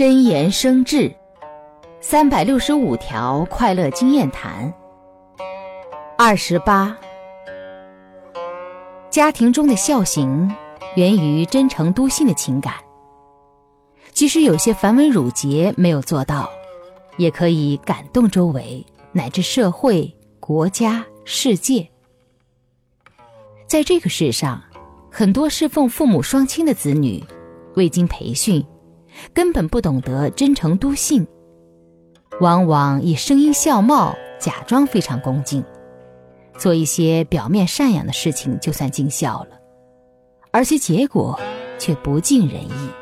真言生智，三百六十五条快乐经验谈。二十八，家庭中的孝行源于真诚笃信的情感。即使有些繁文缛节没有做到，也可以感动周围乃至社会、国家、世界。在这个世上，很多侍奉父母双亲的子女，未经培训，根本不懂得真诚笃信，往往以声音笑貌，假装非常恭敬，做一些表面善养的事情，就算尽孝了，而其结果却不尽人意。